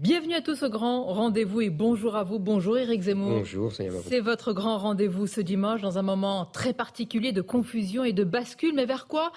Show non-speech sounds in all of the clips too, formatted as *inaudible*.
Bienvenue à tous au grand rendez-vous et bonjour à vous. Bonjour Eric Zemmour. Bonjour, C'est votre grand rendez-vous ce dimanche dans un moment très particulier de confusion et de bascule. Mais vers quoi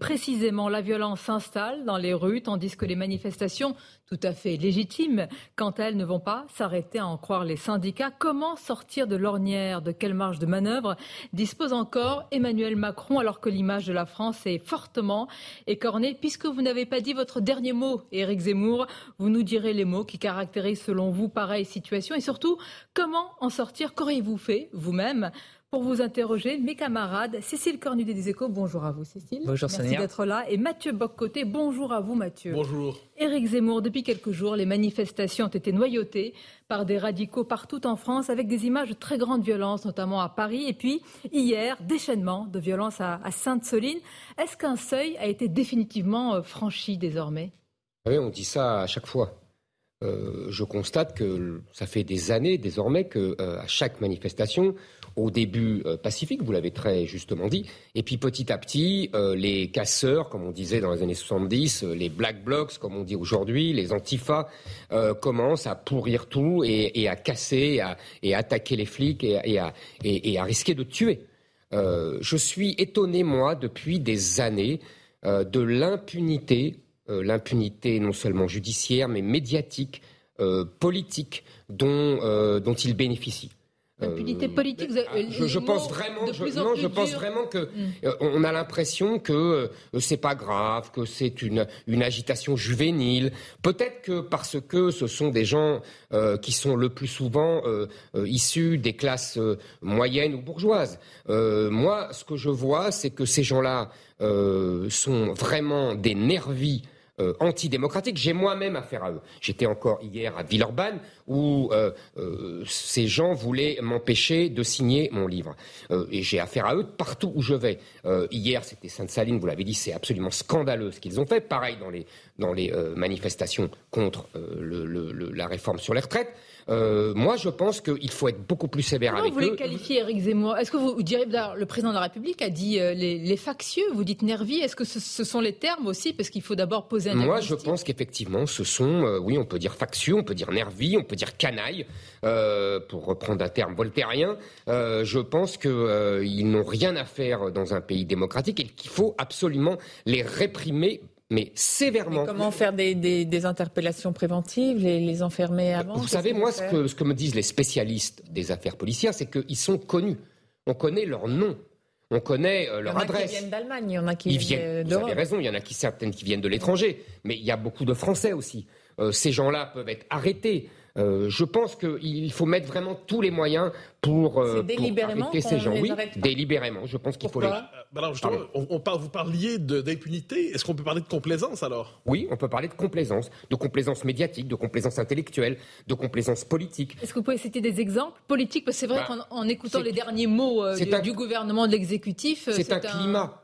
précisément la violence s'installe dans les rues tandis que les manifestations tout à fait légitimes. Quand elles ne vont pas s'arrêter à en croire les syndicats. Comment sortir de l'ornière De quelle marge de manœuvre dispose encore Emmanuel Macron alors que l'image de la France est fortement écornée? Puisque vous n'avez pas dit votre dernier mot, Éric Zemmour, vous nous direz les mots qui caractérisent selon vous pareille situation. Et surtout comment en sortir? Qu'auriez-vous fait vous-même pour vous interroger mes camarades. Cécile Cornudet des Échos, bonjour à vous Cécile. Bonjour Merci d'être là. Et Mathieu Boccoté, bonjour à vous Mathieu. Bonjour. Éric Zemmour, depuis quelques jours, les manifestations ont été noyautées par des radicaux partout en France avec des images de très grande violence, notamment à Paris. Et puis, hier, déchaînement de violence à, Sainte-Soline. Est-ce qu'un seuil a été définitivement euh, franchi désormais? Oui, on dit ça à chaque fois. Euh, je constate que ça fait des années désormais que euh, à chaque manifestation, au début euh, pacifique, vous l'avez très justement dit, et puis petit à petit, les casseurs, comme on disait dans les années 70, les black blocs, comme on dit aujourd'hui, les antifas, commencent à pourrir tout et, à casser et à, attaquer les flics et, à, risquer de tuer. je suis étonné, moi, depuis des années, de l'impunité l'impunité non seulement judiciaire, mais médiatique, euh, politique dont, euh, dont il bénéficie. L'impunité politique. je, pense vraiment, non, je pense vraiment que mm. on a l'impression que c'est pas grave, que c'est une, une agitation juvénile. Peut-être que parce que ce sont des gens qui sont le plus souvent issus des classes moyennes ou bourgeoises. moi, ce que je vois, c'est que ces gens-là sont vraiment des nervis euh, antidémocratique. J'ai moi-même affaire à eux. J'étais encore hier à Villeurbanne où euh, euh, ces gens voulaient m'empêcher de signer mon livre. et j'ai affaire à eux partout où je vais. hier, c'était Sainte-Saline, vous l'avez dit, c'est absolument scandaleux ce qu'ils ont fait. Pareil dans les, dans les manifestations contre la réforme sur les retraites. Euh, moi, je pense qu'il faut être beaucoup plus sévère Comment avec vous voulez qualifier Eric Zemmour? Est-ce que vous, direz, le président de la République a dit euh, les, factieux, vous dites nervis, est-ce que ce, sont les termes aussi? Parce qu'il faut d'abord poser un Moi, je pense qu'effectivement, ce sont, euh, oui, on peut dire factieux, on peut dire nervis, on peut dire canaille, pour reprendre un terme voltairien. je pense qu'ils n'ont rien à faire dans un pays démocratique et qu'il faut absolument les réprimer mais sévèrement. comment faire des, interpellations préventives, les, enfermer avant? Vous savez, moi, ce que, ce que, me disent les spécialistes des affaires policières, c'est qu'ils sont connus. On connaît leur nom. On connaît euh, leur adresse. Il y en a qui viennent d'Allemagne, il y en a qui ils viennent. Vous avez raison, il y en a qui certaines qui viennent de l'étranger, mais il y a beaucoup de Français aussi. Euh, ces gens-là peuvent être arrêtés. Euh, je pense qu'il faut mettre vraiment tous les moyens pour, euh, arrêter ces gens. Oui, délibérément. Je pense qu'il faut les. Alors on, parle, vous parliez d'impunité. Est-ce qu'on peut parler de complaisance alors? Oui, on peut parler de complaisance, de complaisance médiatique, de complaisance intellectuelle, de complaisance politique. Est-ce que vous pouvez citer des exemples politiques? Parce que c'est vrai bah, qu'en écoutant les derniers mots du, gouvernement, de l'exécutif, c'est un, climat.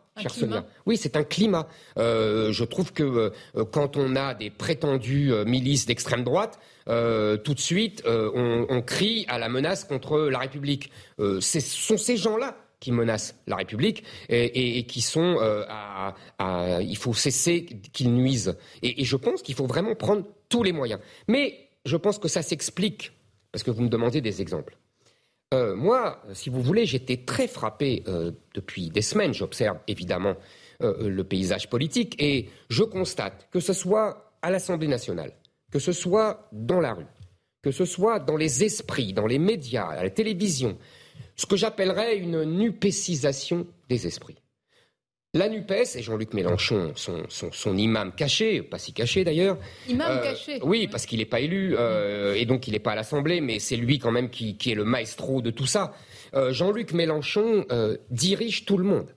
Oui, c'est un climat. Euh, je trouve que euh, quand on a des prétendues euh, milices d'extrême droite, tout de suite, on, crie à la menace contre la République. ce sont ces gens-là qui menacent la République et, qui sont à, Il faut cesser qu'ils nuisent. Et, je pense qu'il faut vraiment prendre tous les moyens. Mais je pense que ça s'explique, parce que vous me demandez des exemples. Euh, moi, si vous voulez, j'étais très frappé euh, depuis des semaines. J'observe évidemment euh, le paysage politique et je constate que ce soit à l'Assemblée nationale, que ce soit dans la rue, que ce soit dans les esprits, dans les médias, à la télévision, ce que j'appellerais une nupécisation des esprits. La NUPES et Jean-Luc Mélenchon, son, imam caché, pas si caché d'ailleurs. Imam euh, caché Oui, parce qu'il n'est pas élu euh, et donc il n'est pas à l'Assemblée, mais c'est lui quand même qui, est le maestro de tout ça. Euh, Jean-Luc Mélenchon dirige tout le monde.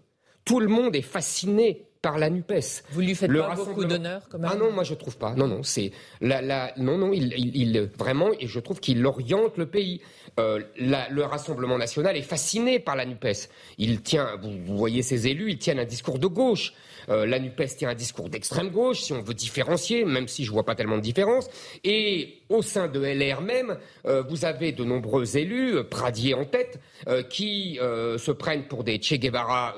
tout le monde est fasciné par la Nupes. Vous lui faites pas beaucoup d'honneur, quand même Ah non, moi je trouve pas. Non, non, c'est la, la, non, non, il, il, vraiment, et je trouve qu'il oriente le pays. Euh, le Rassemblement national est fasciné par la Nupes. Il tient, vous, voyez ses élus, ils tiennent un discours de gauche. Euh, la NUPES tient un discours d'extrême gauche, si on veut différencier, même si je vois pas tellement de différence. Et au sein de LR même, euh, vous avez de nombreux élus, Pradier en tête, qui se prennent pour des Che Guevara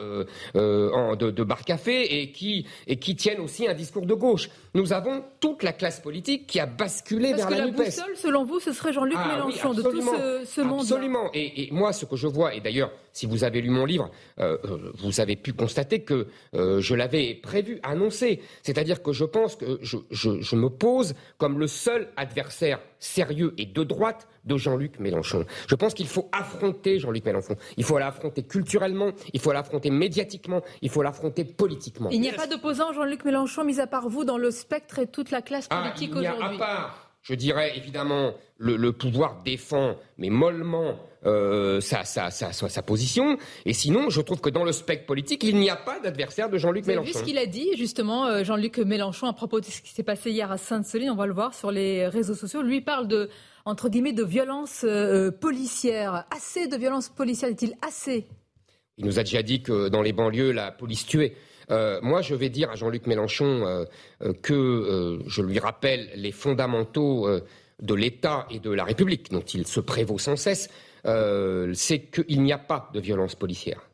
de, de bar café et qui, et qui tiennent aussi un discours de gauche. Nous avons toute la classe politique qui a basculé vers la, NUPES. Parce que la boussole, selon vous, ce serait Jean-Luc ah Mélenchon de tout ce, ce monde. Absolument. Et, et, moi, ce que je vois, et d'ailleurs, si vous avez lu mon livre, euh, euh, vous avez pu constater que euh, je l'avais prévu, annoncé. C'est-à-dire que je pense que je, je, je, me pose comme le seul adversaire sérieux et de droite de Jean-Luc Mélenchon. Je pense qu'il faut affronter Jean-Luc Mélenchon. Il faut l'affronter culturellement, il faut l'affronter médiatiquement, il faut l'affronter politiquement. Il n'y a pas d'opposant Jean-Luc Mélenchon, mis à part vous, dans le spectre et toute la classe ah, politique aujourd'hui. À part je dirais évidemment, le, pouvoir défend, mais mollement, euh, sa, sa, position. Et sinon, je trouve que dans le spectre politique, il n'y a pas d'adversaire de Jean-Luc Mélenchon. Vous vu ce qu'il a dit, justement, euh, Jean-Luc Mélenchon, à propos de ce qui s'est passé hier à Sainte-Soline, on va le voir sur les réseaux sociaux. Lui parle de, entre guillemets, de violence euh, policière. Assez de violence policière, dit-il Assez Il nous a déjà dit que dans les banlieues, la police tuait. Euh, moi, je vais dire à Jean-Luc Mélenchon euh, euh, que je lui rappelle les fondamentaux de l'État et de la République, dont il se prévaut sans cesse, c'est qu'il n'y a pas de violence policière.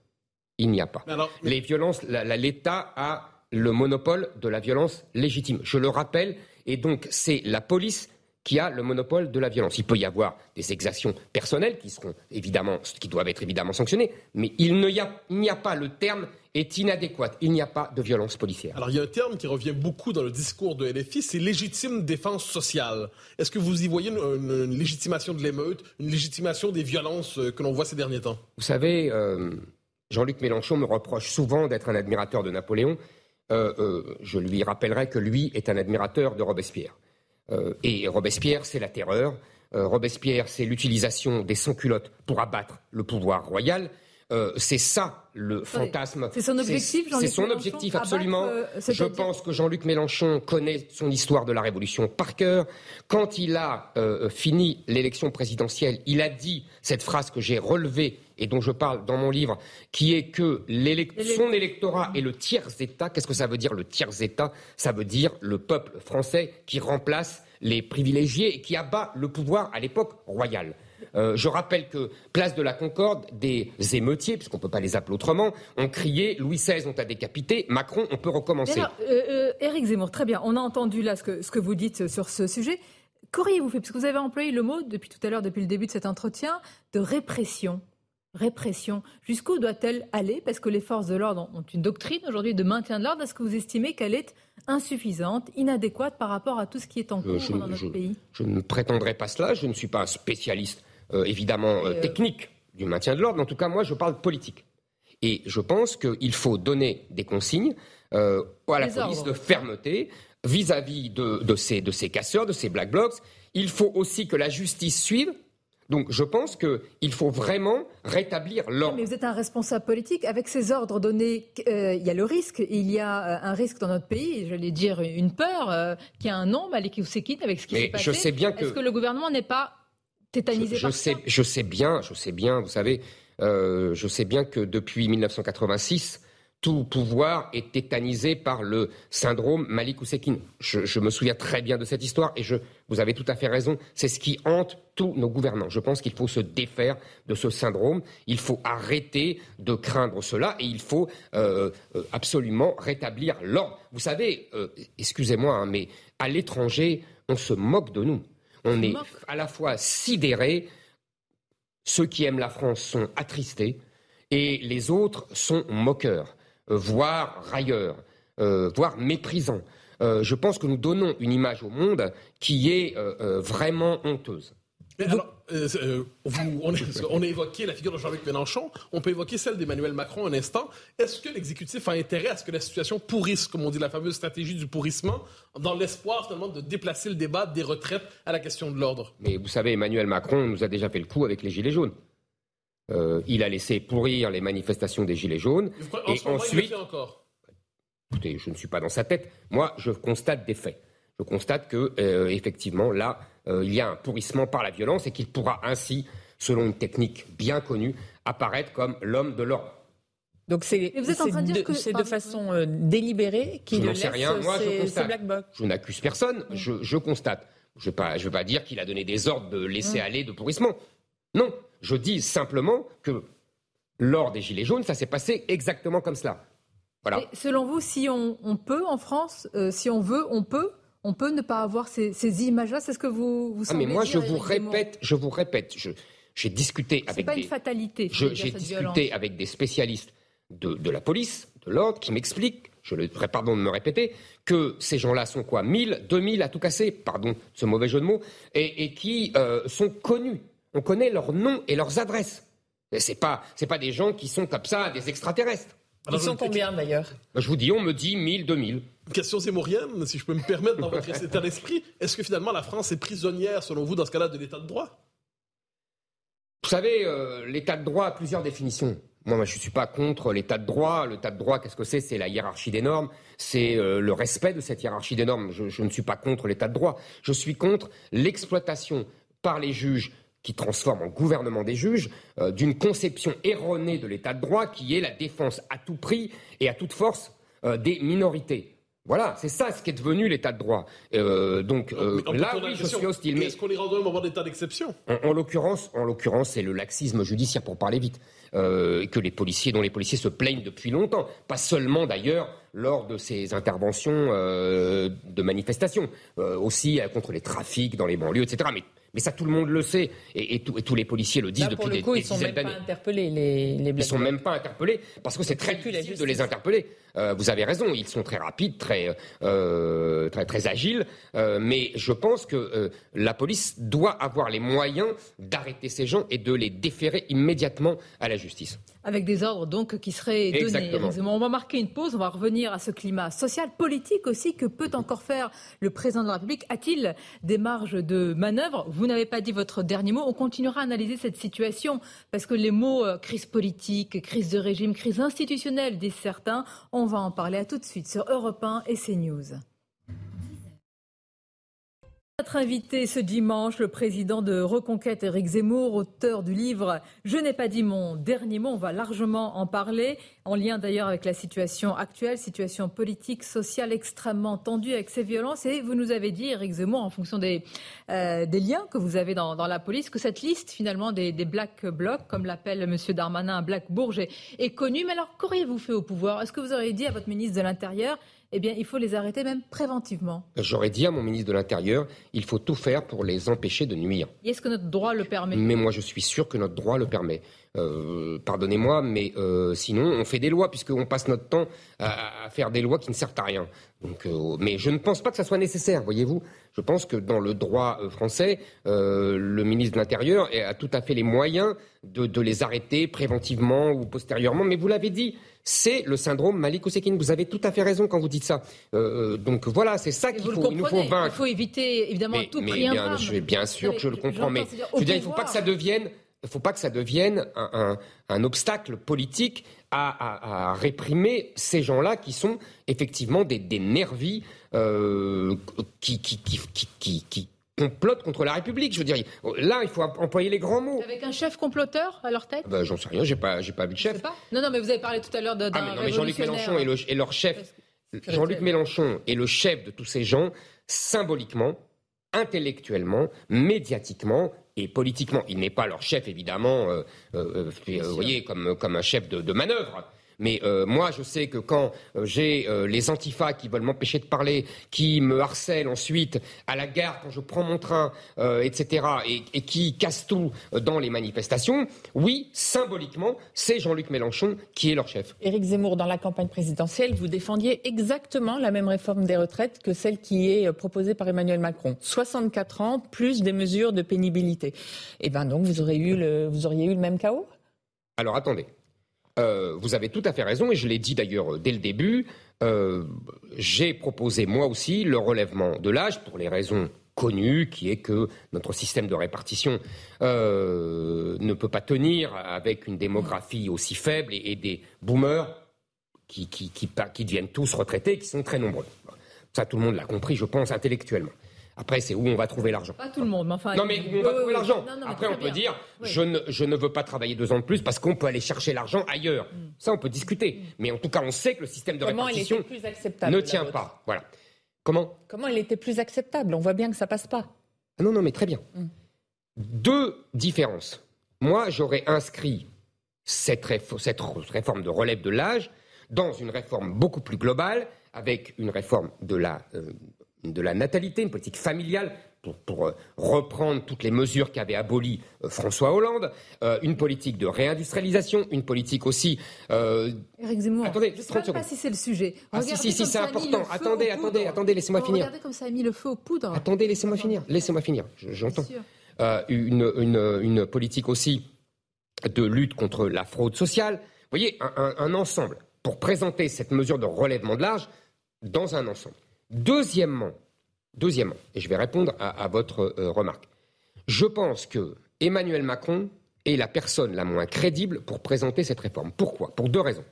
Il n'y a pas. Les violences, l'État a le monopole de la violence légitime. Je le rappelle, et donc c'est la police qui a le monopole de la violence. Il peut y avoir des exactions personnelles qui seront évidemment, qui doivent être évidemment sanctionnées, mais il n'y a, a, pas le terme est inadéquate. Il n'y a pas de violence policière. Alors, il y a un terme qui revient beaucoup dans le discours de LFI, c'est légitime défense sociale. Est-ce que vous y voyez une, légitimation de l'émeute, une légitimation des violences euh, que l'on voit ces derniers temps? Vous savez, euh, Jean-Luc Mélenchon me reproche souvent d'être un admirateur de Napoléon. Euh, je lui rappellerai que lui est un admirateur de Robespierre. Et Robespierre, c'est la terreur. Robespierre, c'est l'utilisation des sans-culottes pour abattre le pouvoir royal. Euh, c'est ça le fantasme. C'est son objectif, C'est son objectif, absolument. Euh, Je pense que Jean-Luc Mélenchon connaît son histoire de la Révolution par cœur. Quand il a euh, fini l'élection présidentielle, il a dit cette phrase que j'ai relevée et dont je parle dans mon livre, qui est que son électorat est le tiers-État. Qu'est-ce que ça veut dire le tiers-État? Ça veut dire le peuple français qui remplace les privilégiés et qui abat le pouvoir à l'époque royale. Euh, je rappelle que, place de la Concorde, des émeutiers, puisqu'on ne peut pas les appeler autrement, ont crié Louis XVI, on t'a décapité, Macron, on peut recommencer. Alors, euh, euh, Éric Zemmour, très bien, on a entendu là ce que, ce que vous dites sur ce sujet. Qu'auriez-vous fait? Parce que vous avez employé le mot, depuis tout à l'heure, depuis le début de cet entretien, de répression répression. Jusqu'où doit-elle aller? Parce que les forces de l'ordre ont une doctrine aujourd'hui de maintien de l'ordre. Est-ce que vous estimez qu'elle est insuffisante, inadéquate par rapport à tout ce qui est en cours dans notre pays? Je ne prétendrai pas cela. Je ne suis pas un spécialiste euh, évidemment euh, euh, technique du maintien de l'ordre. En tout cas, moi, je parle politique. Et je pense qu'il faut donner des consignes à la police de fermeté vis-à-vis de, ces, de ces casseurs, de ces black blocs. Il faut aussi que la justice suive. Donc je pense qu'il faut vraiment rétablir l'ordre. Mais vous êtes un responsable politique. Avec ces ordres donnés, il y a le risque. Il y a un risque dans notre pays, j'allais dire une peur, qui a un nom, Malik Oussekine, avec ce qui s'est passé. Je sais bien que... Est-ce que le gouvernement n'est pas je, sais, je sais bien, je sais bien, vous savez, euh, je sais bien que depuis 1986, tout pouvoir est tétanisé par le syndrome Malik Oussekine. Je, me souviens très bien de cette histoire et je, vous avez tout à fait raison, c'est ce qui hante tous nos gouvernants. Je pense qu'il faut se défaire de ce syndrome, il faut arrêter de craindre cela et il faut euh, euh, absolument rétablir l'ordre. Vous savez, excusez-moi, hein, mais à l'étranger, on se moque de nous. On est à la fois sidérés, ceux qui aiment la France sont attristés, et les autres sont moqueurs, euh, voire railleurs, euh, voire méprisants. Euh, je pense que nous donnons une image au monde qui est vraiment honteuse. Euh, euh, on, a évoqué la figure de Jean-Luc Mélenchon, on peut évoquer celle d'Emmanuel Macron un instant. Est-ce que l'exécutif a intérêt à ce que la situation pourrisse, comme on dit, la fameuse stratégie du pourrissement, dans l'espoir finalement de déplacer le débat des retraites à la question de l'ordre? Mais vous savez, Emmanuel Macron nous a déjà fait le coup avec les Gilets jaunes. Il a laissé pourrir les manifestations des Gilets jaunes. et ensuite, encore. Écoutez, je ne suis pas dans sa tête. Moi, je constate des faits. Je constate que, effectivement, là, il y a un pourrissement par la violence et qu'il pourra ainsi, selon une technique bien connue, apparaître comme l'homme de l'ordre. Donc c'est de, de façon euh, délibérée qu'il laisse sais rien. Moi, je constate. Je n'accuse personne, je, constate. Je ne veux, pas dire qu'il a donné des ordres de laisser aller de pourrissement. Non, je dis simplement que lors des Gilets jaunes, ça s'est passé exactement comme cela. Voilà. selon vous, si on, peut en France, euh, si on veut, on peut on peut ne pas avoir ces, images-là C'est ce que vous, vous ah, mais moi, je vous répète, je vous répète, j'ai discuté avec pas une fatalité. J'ai discuté avec des spécialistes de, la police, de l'ordre, qui m'explique, je le pardon de me répéter, que ces gens-là sont quoi 1000, 2000 à tout casser, pardon ce mauvais jeu de mots, et, qui euh, sont connus. On connaît leurs noms et leurs adresses. Ce n'est pas, pas des gens qui sont comme ça, des extraterrestres. Ils sont combien d'ailleurs bah, Je vous dis, on me dit 1000, 2000. Question zémorienne, si je peux me permettre dans votre état d'esprit. Est-ce que finalement la France est prisonnière, selon vous, dans ce cas-là, de l'état de droit? Vous savez, euh, l'état de droit a plusieurs définitions. Moi, je ne suis pas contre l'état de droit. L'état de droit, qu'est-ce que c'est? C'est la hiérarchie des normes, c'est euh, le respect de cette hiérarchie des normes. Je, ne suis pas contre l'état de droit. Je suis contre l'exploitation par les juges qui transforment en gouvernement des juges euh, d'une conception erronée de l'état de droit qui est la défense à tout prix et à toute force euh, des minorités. Voilà, c'est ça ce qui est devenu l'état de droit. donc là, oui, je suis hostile. Mais est-ce qu'on est rendu un moment d'état d'exception? En, en l'occurrence, en l'occurrence, c'est le laxisme judiciaire pour parler vite. Euh, que les policiers, dont les policiers se plaignent depuis longtemps. Pas seulement d'ailleurs lors de ces interventions euh, de manifestations, euh, aussi contre les trafics dans les banlieues, etc. Mais mais ça, tout le monde le sait. Et, tous les policiers le disent depuis des, coup, ils sont même pas interpellés, les, les Ils sont même pas interpellés parce que c'est très difficile de les interpeller. Euh, vous avez raison, ils sont très rapides, très, euh, très, très agiles. Euh, mais je pense que la police doit avoir les moyens d'arrêter ces gens et de les déférer immédiatement à la justice. Avec des ordres donc qui seraient donnés. On va marquer une pause, on va revenir à ce climat social, politique aussi. Que peut encore faire le président de la République A-t-il des marges de manœuvre? Vous n'avez pas dit votre dernier mot. On continuera à analyser cette situation parce que les mots euh, crise politique, crise de régime, crise institutionnelle disent certains. On va en parler à tout de suite sur Europe 1 et CNews. Notre invité ce dimanche, le président de Reconquête, Éric Zemmour, auteur du livre Je n'ai pas dit mon dernier mot. On va largement en parler, en lien d'ailleurs avec la situation actuelle, situation politique, sociale extrêmement tendue avec ces violences. Et vous nous avez dit, Éric Zemmour, en fonction des, euh, liens que vous avez dans, la police, que cette liste finalement des, Black Blocs, comme l'appelle M. Darmanin, Black Bourget, est connue. Mais alors, qu'auriez-vous fait au pouvoir? Est-ce que vous auriez dit à votre ministre de l'Intérieur eh bien, il faut les arrêter même préventivement. J'aurais dit à mon ministre de l'Intérieur, il faut tout faire pour les empêcher de nuire. Est-ce que notre droit le permet? Mais moi, je suis sûr que notre droit le permet. Euh, pardonnez-moi, mais euh, sinon, on fait des lois, puisqu'on passe notre temps à, faire des lois qui ne servent à rien. Donc, euh, mais je ne pense pas que ça soit nécessaire, voyez-vous. Je pense que dans le droit français, le ministre de l'Intérieur a tout à fait les moyens de, de les arrêter préventivement ou postérieurement. Mais vous l'avez dit, c'est le syndrome Malik Ousekine. Vous avez tout à fait raison quand vous dites ça. donc voilà, c'est ça qu'il faut, il nous faut vaincre. Il faut éviter évidemment tout mais bien, bien sûr que je le comprends, mais je veux dire, il ne faut pas que ça devienne il ne faut pas que ça devienne un, obstacle politique à, réprimer ces gens-là qui sont effectivement des, nervis euh, qui, qui, complotent contre la République. Je veux dire, là, il faut employer les grands mots. Avec un chef comploteur à leur tête? Ben, J'en sais rien, j'ai pas, j'ai pas vu de chef. Non, non, mais vous avez parlé tout à l'heure d'un ah, mais Jean-Luc Mélenchon est, leur chef. Jean-Luc Mélenchon est le chef de tous ces gens, symboliquement, intellectuellement, médiatiquement, et politiquement. Il n'est pas leur chef, évidemment, euh, euh, euh vous voyez, comme, comme un chef de, de manœuvre. Mais euh, moi, je sais que quand euh, j'ai euh, les antifas qui veulent m'empêcher de parler, qui me harcèlent ensuite à la gare quand je prends mon train, etc., et, qui cassent tout dans les manifestations, oui, symboliquement, c'est Jean-Luc Mélenchon qui est leur chef. Éric Zemmour, dans la campagne présidentielle, vous défendiez exactement la même réforme des retraites que celle qui est proposée par Emmanuel Macron. 64 ans, plus des mesures de pénibilité. Et eh bien donc, vous, auriez eu le, vous auriez eu le même chaos? Alors attendez, euh, vous avez tout à fait raison, et je l'ai dit d'ailleurs euh, dès le début, euh, j'ai proposé moi aussi le relèvement de l'âge pour les raisons connu, qui est que notre système de répartition ne peut pas tenir avec une démographie aussi faible et, des boomers qui, qui, deviennent tous retraités, qui sont très nombreux. Ça, tout le monde l'a compris, je pense, intellectuellement. Après, c'est où on va trouver l'argent. Pas tout le monde, mais enfin. Non, mais où on va trouver l'argent. Après, on peut dire, je, ne, je ne veux pas travailler deux ans de plus parce qu'on peut aller chercher l'argent ailleurs. Mm. Ça, on peut discuter. Mm. Mais en tout cas, on sait que le système de répartition ne tient pas. Voilà. Comment? Comment il était plus acceptable? On voit bien que ça passe pas. Ah non, non, mais très bien. Mm. Deux différences. Moi, j'aurais inscrit cette, cette réforme de relève de l'âge dans une réforme beaucoup plus globale, avec une réforme de la euh, de la natalité, une politique familiale, pour, euh, reprendre toutes les mesures qu'avait abolies euh, François Hollande, euh, une politique de réindustrialisation, une politique aussi. Éric Zemmour, attendez, je ne sais pas si c'est le sujet. Ah, si, si, si, c'est important. Attendez, attendez, attendez, laissez-moi finir. Regardez comme ça a mis le feu aux poudres. Attendez, laissez-moi finir. Laissez-moi finir. J'entends. Une, une, une, politique aussi de lutte contre la fraude sociale. Vous voyez, un, un ensemble pour présenter cette mesure de relèvement de l'âge dans un ensemble. Deuxièmement, deuxièmement, et je vais répondre à, votre euh, remarque, je pense que Emmanuel Macron est la personne la moins crédible pour présenter cette réforme. Pourquoi? Pour deux raisons.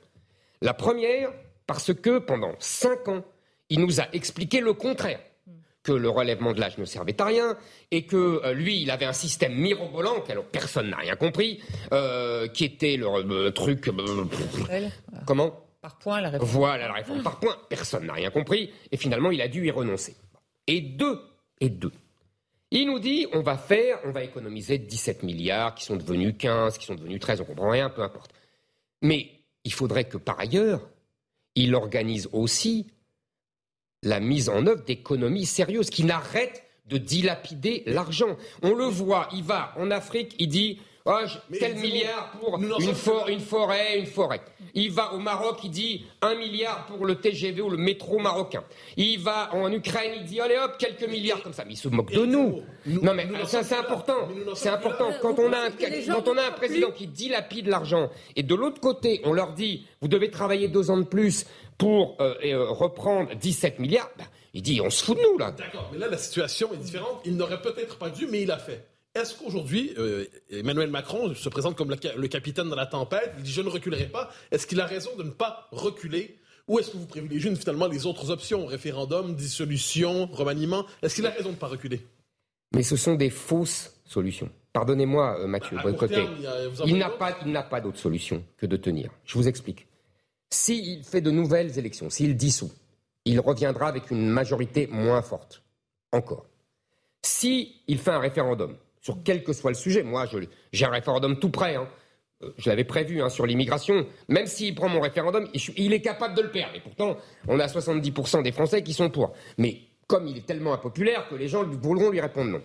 La première, parce que pendant cinq ans, il nous a expliqué le contraire que le relèvement de l'âge ne servait à rien et que euh, lui, il avait un système mirobolant, alors personne n'a rien compris, euh, qui était le truc. comment? Voilà la réforme par point. Personne n'a rien compris. Et finalement, il a dû y renoncer. Et deux, et deux. Il nous dit on va faire, on va économiser 17 milliards qui sont devenus 15, qui sont devenus 13, on comprend rien, peu importe. Mais il faudrait que par ailleurs, il organise aussi la mise en œuvre d'économies sérieuses qui n'arrêtent de dilapider l'argent. On le voit, il va en Afrique, il dit Oh, tel milliard pour une, forêt, une forêt. Il va au Maroc, il dit un milliard pour le TGV ou le métro marocain. Il va en Ukraine, il dit allez hop, quelques milliards comme ça. Mais il se moque de nous. non mais c'est important. C'est important. Quand on, a un, quand on a un président qui dilapide l'argent et de l'autre côté, on leur dit vous devez travailler deux ans de plus pour euh, euh, reprendre 17 milliards, bah, il dit on se fout de nous là. D'accord, mais là la situation est différente. Il n'aurait peut-être pas dû, mais il a fait. Est-ce qu'aujourd'hui, euh, Emmanuel Macron se présente comme le, capitaine dans la tempête? Il dit je ne reculerai pas. Est-ce qu'il a raison de ne pas reculer? Ou est-ce que vous privilégiez finalement les autres options, référendum, dissolution, remaniement Est-ce qu'il a raison de ne pas reculer? Mais ce sont des fausses solutions. Pardonnez-moi, euh, Mathieu, de côté. il n'a pas, il n'a pas d'autre solution que de tenir. Je vous explique. S'il fait de nouvelles élections, s'il dissout, il reviendra avec une majorité moins forte. Encore. S'il fait un référendum, sur quel que soit le sujet. Moi, j'ai un référendum tout prêt. Hein. Euh, je l'avais prévu hein, sur l'immigration. Même s'il prend mon référendum, il est capable de le perdre. Et pourtant, on a 70% des Français qui sont pour. Mais comme il est tellement impopulaire que les gens voudront lui répondre non.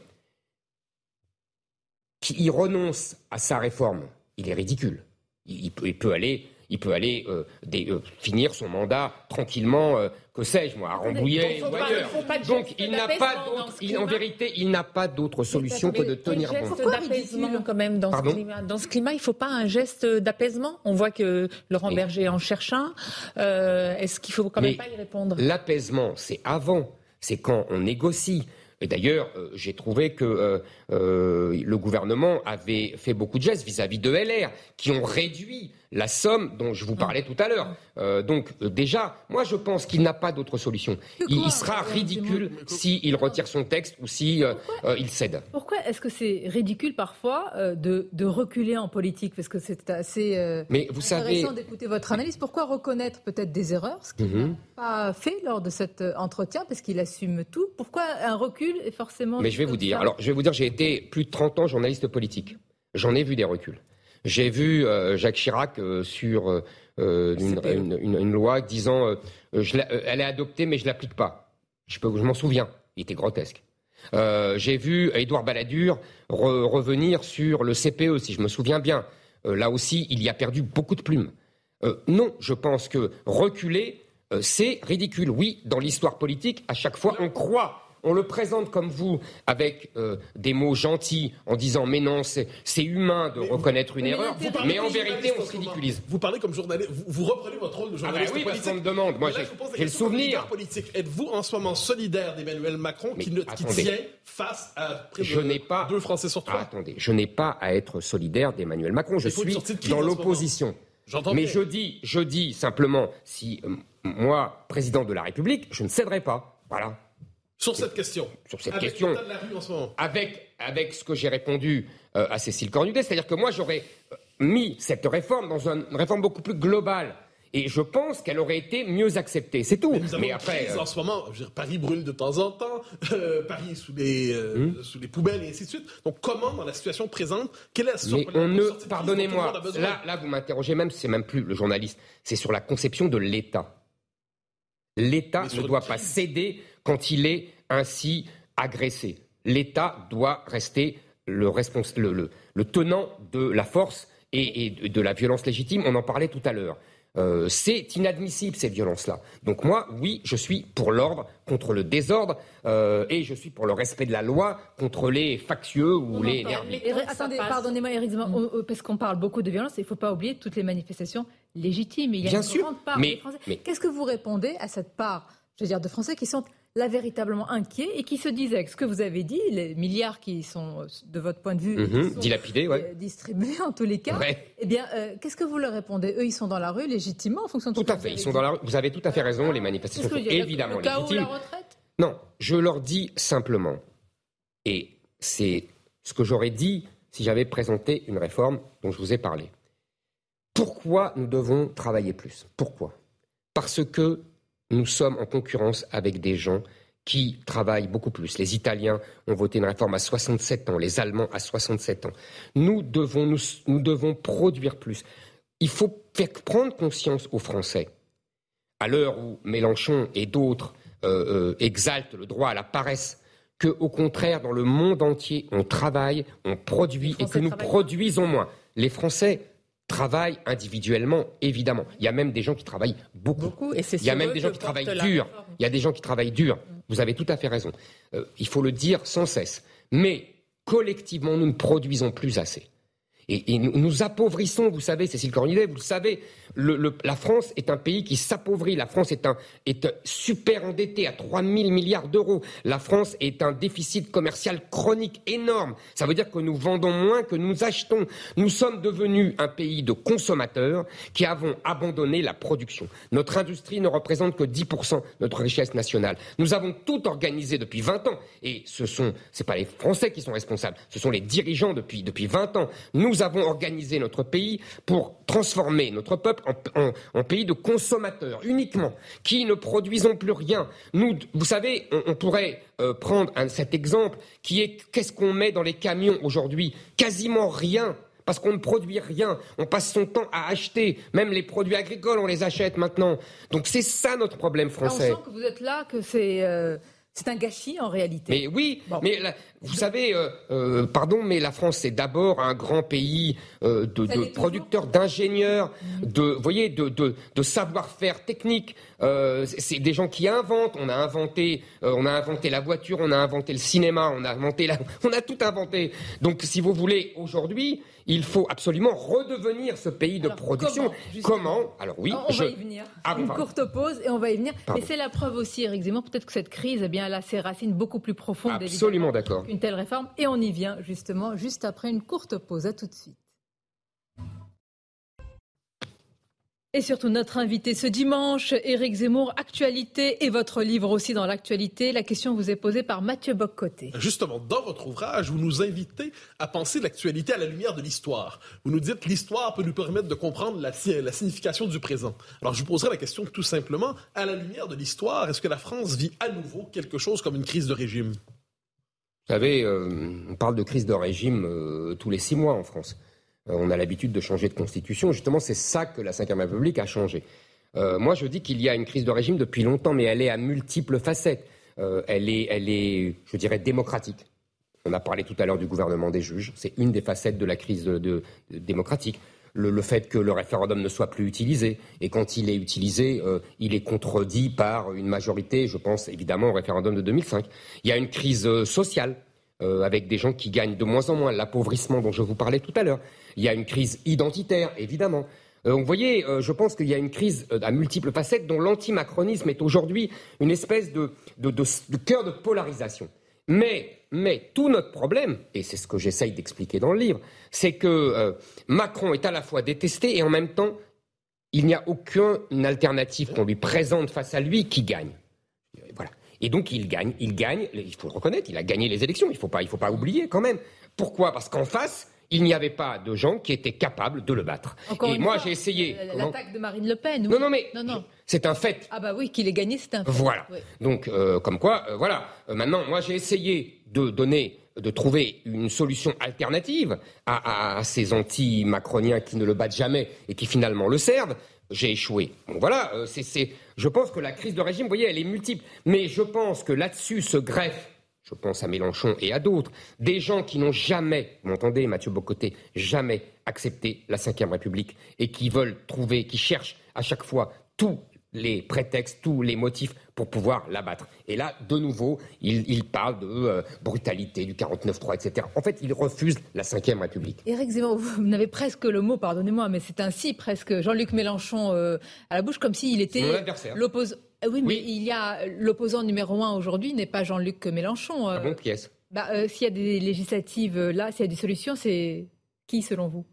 Qui renonce à sa réforme, il est ridicule. il peut aller il peut aller euh, euh, finir son mandat tranquillement, euh, que sais-je moi, à Rambouillet ou ailleurs. Donc il n'a pas d'autre, en vérité, il n'a pas d'autre solution que de tenir bon. Pourquoi d'apaisement quand même dans ce climat Dans ce climat, il ne faut pas un geste d'apaisement? On voit que Laurent Berger en cherche un. Est-ce qu'il faut quand même pas y répondre? L'apaisement, c'est avant, c'est quand on négocie. Et d'ailleurs, j'ai trouvé que le gouvernement avait fait beaucoup de gestes vis à -vis de LR, qui ont réduit la somme dont je vous parlais tout à l'heure. Euh, donc euh, déjà, moi je pense qu'il n'a pas d'autre solution. Il, sera ridicule s'il retire son texte ou si euh, il cède. Pourquoi est-ce que c'est ridicule parfois de, reculer en politique? Parce que c'est assez Mais vous intéressant d'écouter votre analyse. Pourquoi reconnaître peut-être des erreurs, ce qu'il mhm. n'a pas fait lors de cet entretien, parce qu'il assume tout Pourquoi un recul est forcément... Mais je vais vous dire, alors je vais vous dire, j'ai été plus de 30 ans journaliste politique. J'en ai vu des reculs. J'ai vu euh, Jacques Chirac euh, sur euh, une, loi disant elle est adoptée mais je l'applique pas. Je, je m'en souviens. Il était grotesque. J'ai vu Édouard Balladur revenir sur le CPE, si je me souviens bien. là aussi, il y a perdu beaucoup de plumes. non, je pense que reculer, c'est ridicule. Oui, dans l'histoire politique, à chaque fois, on croit on le présente comme vous, avec euh, des mots gentils, en disant mais non, c'est humain de reconnaître une erreur, mais, en vérité, on se ridiculise. Vous parlez comme journaliste, vous, reprenez votre rôle de ah ben journaliste ah oui, politique. me demande, moi j'ai le souvenir. politique. Êtes-vous en ce moment solidaire d'Emmanuel Macron qui, ne, qui, tient face à près je de pas, deux Français sur trois? Attendez, je n'ai pas à être solidaire d'Emmanuel Macron. Je suis dans l'opposition. Mais je dis, je dis simplement, si euh, moi, président de la République, je ne céderai pas. Voilà. Sur cette question. Sur cette question. Avec, avec ce que j'ai répondu euh, à Cécile Cornudet, c'est-à-dire que moi, j'aurais euh, mis cette réforme dans une réforme beaucoup plus globale. Et je pense qu'elle aurait été mieux acceptée. C'est tout. Mais, après, en ce moment, Paris brûle de temps en temps, Paris est sous les, hmm. sous les poubelles et ainsi de suite. Donc, comment, dans la situation présente, quelle est la Mais on ne, pardonnez-moi, là, là, vous m'interrogez même, c'est même plus le journaliste, c'est sur la conception de l'État. L'État ne doit pas céder quand il est ainsi agressé. L'État doit rester le, tenant de la force et, de la violence légitime. On en parlait tout à l'heure. Euh, c'est inadmissible ces violences-là. Donc moi, oui, je suis pour l'ordre contre le désordre euh, et je suis pour le respect de la loi contre les factieux ou les nerveux. Attendez, pardonnez-moi, Eric, mm. parce qu'on parle beaucoup de violence, il ne faut pas oublier toutes les manifestations légitimes. Il y a Bien une sûr, grande part mais, Français. Qu'est-ce que vous répondez à cette part, je veux dire, de Français qui sont là véritablement inquiets et qui se disaient que ce que vous avez dit, les milliards qui sont, de votre point de vue, mhm, dilapidés, euh, distribués en tous les cas, eh bien, euh, qu'est-ce que vous leur répondez? Eux, ils sont dans la rue légitimement en fonction de Tout à fait, ils sont dans la rue. Vous avez tout à fait raison, les manifestations sont évidemment le, légitimes. la retraite? Non, je leur dis simplement, et c'est ce que j'aurais dit si j'avais présenté une réforme dont je vous ai parlé. Pourquoi nous devons travailler plus? Pourquoi? Parce que nous sommes en concurrence avec des gens qui travaillent beaucoup plus. Les Italiens ont voté une réforme à 67 ans, les Allemands à 67 ans. Nous devons, nous, devons produire plus. Il faut faire prendre conscience aux Français, à l'heure où Mélenchon et d'autres euh, euh, exaltent le droit à la paresse, que au contraire, dans le monde entier, on travaille, on produit et que nous produisons moins. Les Français travaillent individuellement, évidemment. Il y a même des gens qui travaillent beaucoup. Il y a même des gens qui travaillent dur. Il y a des gens qui travaillent dur. Vous avez tout à fait raison. Euh, il faut le dire sans cesse. Mais collectivement, nous ne produisons plus assez. Et, nous, appauvrissons, vous savez, Cécile Cornidet, vous le savez, la France est un pays qui s'appauvrit. La France est, un, super endetté à 3 000 milliards d'euros. La France est un déficit commercial chronique énorme. Ça veut dire que nous vendons moins que nous achetons. Nous sommes devenus un pays de consommateurs qui avons abandonné la production. Notre industrie ne représente que 10% de notre richesse nationale. Nous avons tout organisé depuis 20 ans. Et ce sont, c'est pas les Français qui sont responsables, ce sont les dirigeants depuis, depuis 20 ans. Nous avons organisé notre pays pour transformer notre peuple en, pays de consommateurs uniquement, qui ne produisons plus rien. Nous, vous savez, on, pourrait euh, prendre cet exemple qui est qu'est-ce qu'on met dans les camions aujourd'hui? Quasiment rien parce qu'on ne produit rien. On passe son temps à acheter. Même les produits agricoles, on les achète maintenant. Donc c'est ça notre problème français. on sent que vous êtes là, que c'est... Euh, c'est un gâchis en réalité. Mais oui, mais vous savez, euh, euh, pardon, mais la France c'est d'abord un grand pays euh, de, producteurs, d'ingénieurs, mm. de, voyez, de, de savoir-faire technique. c'est des gens qui inventent. On a inventé, on a inventé la voiture, on a inventé le cinéma, on a inventé, la, *laughs* on a tout inventé. Donc, si vous voulez, aujourd'hui, il faut absolument redevenir ce pays de production. Comment, Alors oui, on va y venir. Ah, Une courte pause et on va y venir. Mais c'est la preuve aussi, Eric Zemmour, peut-être que cette crise, eh bien, elle a ses racines beaucoup plus profondes. Absolument d'accord. Une telle réforme. Et on y vient justement juste après une courte pause. À tout de suite. Et surtout notre invité ce dimanche, Éric Zemmour, actualité et votre livre aussi dans l'actualité. La question vous est posée par Mathieu Boccoté. Justement, dans votre ouvrage, vous nous invitez à penser l'actualité à la lumière de l'histoire. Vous nous dites l'histoire peut nous permettre de comprendre la, signification du présent. Alors je vous poserai la question tout simplement, à la lumière de l'histoire, est-ce que la France vit à nouveau quelque chose comme une crise de régime? Vous savez, euh, on parle de crise de régime euh, tous les six mois en France. Euh, on a l'habitude de changer de constitution. Justement, c'est ça que la Ve République a changé. Moi, je dis qu'il y a une crise de régime depuis longtemps, mais elle est à multiples facettes. Elle, est, elle est, je dirais, démocratique. On a parlé tout à l'heure du gouvernement des juges. C'est une des facettes de la crise démocratique. Le, fait que le référendum ne soit plus utilisé. Et quand il est utilisé, euh, il est contredit par une majorité, je pense évidemment au référendum de 2005. Il y a une crise euh, sociale. avec des gens qui gagnent de moins en moins, l'appauvrissement dont je vous parlais tout à l'heure. Il y a une crise identitaire, évidemment. vous voyez, je pense qu'il y a une crise à multiples facettes dont l'antimacronisme est aujourd'hui une espèce de cœur de polarisation. Mais tout notre problème, et c'est ce que j'essaye d'expliquer dans le livre, c'est que euh, Macron est à la fois détesté et en même temps, il n'y a aucune alternative qu'on lui présente face à lui qui gagne. Voilà. Et donc il gagne, il gagne, il faut le reconnaître, il a gagné les élections, il ne faut pas oublier quand même. Pourquoi? Parce qu'en face, il n'y avait pas de gens qui étaient capables de le battre. et moi, j'ai essayé. L'attaque de Marine Le Pen. Non, non, mais non, non. c'est un fait. Ah bah oui, qu'il ait gagné, c'est un fait. Voilà. Donc, euh, comme quoi, euh, voilà. maintenant, moi, j'ai essayé de donner de trouver une solution alternative à, ces anti-macroniens qui ne le battent jamais et qui finalement le servent, j'ai échoué. Bon, voilà, euh, c'est, je pense que la crise de régime, vous voyez, elle est multiple. Mais je pense que là-dessus se greffe, je pense à Mélenchon et à d'autres, des gens qui n'ont jamais, vous m'entendez, Mathieu Bocoté, jamais accepté la Ve République et qui veulent trouver, qui cherchent à chaque fois tous les prétextes, tous les motifs pour pouvoir l'abattre. Et là, de nouveau, il, parle de euh, brutalité, du 49-3, etc. En fait, il refuse la Ve République. Éric Zemmour, vous n'avez presque le mot, pardonnez-moi, mais c'est ainsi presque Jean-Luc Mélenchon euh, à la bouche, comme s'il était l'opposant. Euh, oui, mais il y a l'opposant numéro un aujourd'hui n'est pas Jean-Luc Mélenchon. Ah bon, qui est-ce? Bah, S'il y a des législatives là, s'il y a des solutions, c'est qui selon vous?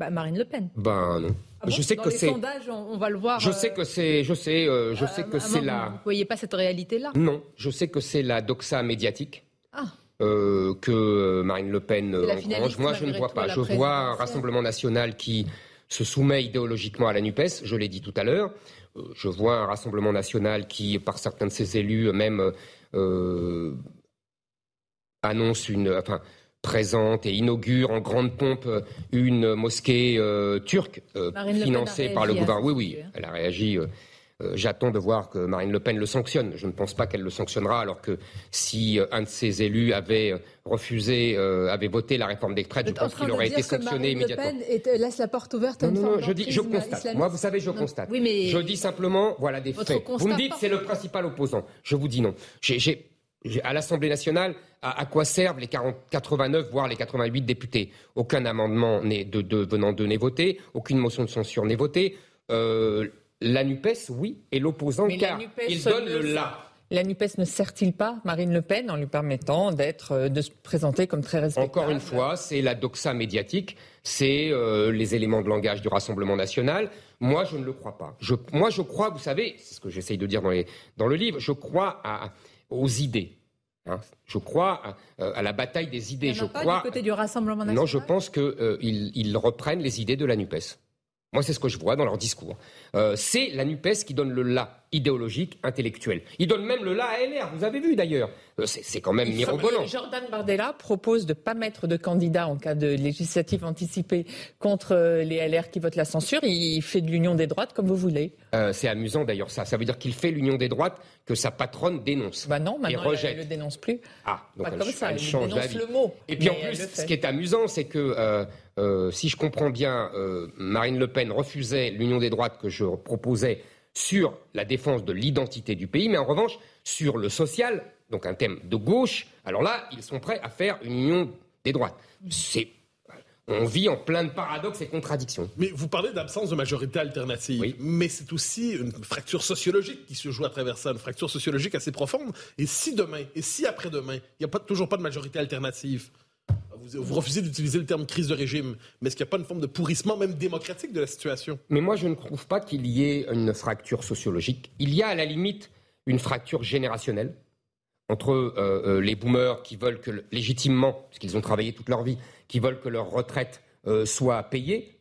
Bah, Marine Le Pen. Ben non. Ah je sais Dans que les sondages, on, va le voir. Je sais que c'est, je sais, euh, je sais que c'est la. Vous ne voyez pas cette réalité-là? Non, je sais que c'est la doxa médiatique. Ah. Euh, que Marine Le Pen engrange. Moi, je ne vois pas. Je vois un Rassemblement national qui se soumet idéologiquement à la NUPES, je l'ai dit tout à l'heure. Euh, je vois un Rassemblement national qui, par certains de ses élus, même annonce une. Enfin, présente et inaugure en grande pompe euh, une mosquée euh, turque euh, financée par le gouvernement. Oui, oui, elle a réagi. J'attends de voir que Marine Le Pen le sanctionne. Je ne pense pas qu'elle le sanctionnera, alors que si un de ses élus avait refusé, avait voté la réforme des retraites, je pense qu'il aurait été sanctionné immédiatement. Le Pen laisse la porte ouverte à une non, non, je dis, je constate. Moi, vous savez, je constate. Oui, mais je dis simplement, voilà des faits. Vous me dites, c'est le principal opposant. Je vous dis non. J'ai à l'Assemblée nationale, à, quoi servent les 40, 89, voire les 88 députés? Aucun amendement de, venant d'eux n'est voté, aucune motion de censure n'est votée. Euh, la NUPES, oui, et l'opposant, car il donne le là. La NUPES ne sert-il pas Marine Le Pen en lui permettant d'être, euh, de se présenter comme très respectable? Encore une fois, c'est la doxa médiatique, c'est euh, les éléments de langage du Rassemblement national. Moi, je ne le crois pas. moi, je crois, vous savez, c'est ce que j'essaye de dire dans, dans le livre, je crois à, aux idées. Hein. Je crois à, la bataille des idées. je pas crois. Du côté du Rassemblement national. Non, je pense qu'ils euh, reprennent les idées de la Nupes. Moi, c'est ce que je vois dans leur discours. Euh, c'est la NUPES qui donne le là idéologique, intellectuel. Ils donnent même le là à LR, vous avez vu d'ailleurs. Euh, c'est quand même mirobolant. Jordan Bardella propose de ne pas mettre de candidat en cas de législative anticipée contre euh, les LR qui votent la censure. Il fait de l'union des droites comme vous voulez. c'est amusant d'ailleurs ça. Ça veut dire qu'il fait l'union des droites que sa patronne dénonce. Bah non, maintenant elle, ne le dénonce plus. Ah, donc pas comme ça, elle change dénonce le mot. Et puis en plus, ce qui est amusant, c'est que euh, si je comprends bien, euh, Marine Le Pen refusait l'union des droites que je proposais sur la défense de l'identité du pays, mais en revanche, sur le social, donc un thème de gauche, alors là, ils sont prêts à faire une union des droites. C'est on vit en plein de paradoxes et contradictions. Mais vous parlez d'absence de majorité alternative. Mais c'est aussi une fracture sociologique qui se joue à travers ça, une fracture sociologique assez profonde. Et si demain, et si après-demain, il n'y a toujours pas de majorité alternative, vous, refusez d'utiliser le terme crise de régime, mais est-ce qu'il n'y a pas une forme de pourrissement, même démocratique, de la situation? Mais moi, je ne trouve pas qu'il y ait une fracture sociologique. Il y a à la limite une fracture générationnelle entre euh, euh, les boomers qui veulent que, légitimement, puisqu'ils ont travaillé toute leur vie, qui veulent que leur retraite euh, soit payée,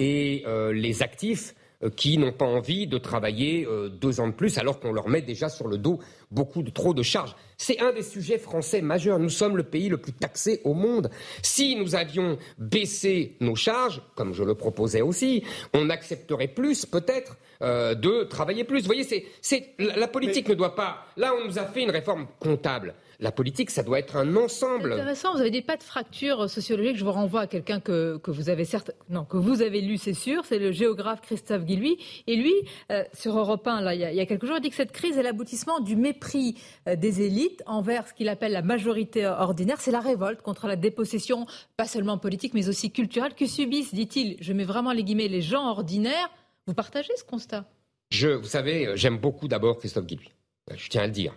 et les actifs qui n'ont pas envie de travailler deux ans de plus alors qu'on leur met déjà sur le dos beaucoup de trop de charges. C'est un des sujets français majeurs. Nous sommes le pays le plus taxé au monde. Si nous avions baissé nos charges, comme je le proposais aussi, on accepterait plus peut-être de travailler plus. Vous voyez, c'est, la politique ne doit pas. Là, on nous a fait une réforme comptable la politique, ça doit être un ensemble. Intéressant, vous avez des pas de fracture sociologique. Je vous renvoie à quelqu'un que, vous avez certes, non, que vous avez lu, c'est sûr, c'est le géographe Christophe Guilluy. Et lui, euh, sur Europe 1, là, il y, a, quelques jours, il dit que cette crise est l'aboutissement du mépris euh, des élites envers ce qu'il appelle la majorité ordinaire. C'est la révolte contre la dépossession, pas seulement politique, mais aussi culturelle, que subissent, dit-il, je mets vraiment les guillemets, les gens ordinaires. Vous partagez ce constat? Je, Vous savez, euh, j'aime beaucoup d'abord Christophe Guilluy. Je tiens à le dire.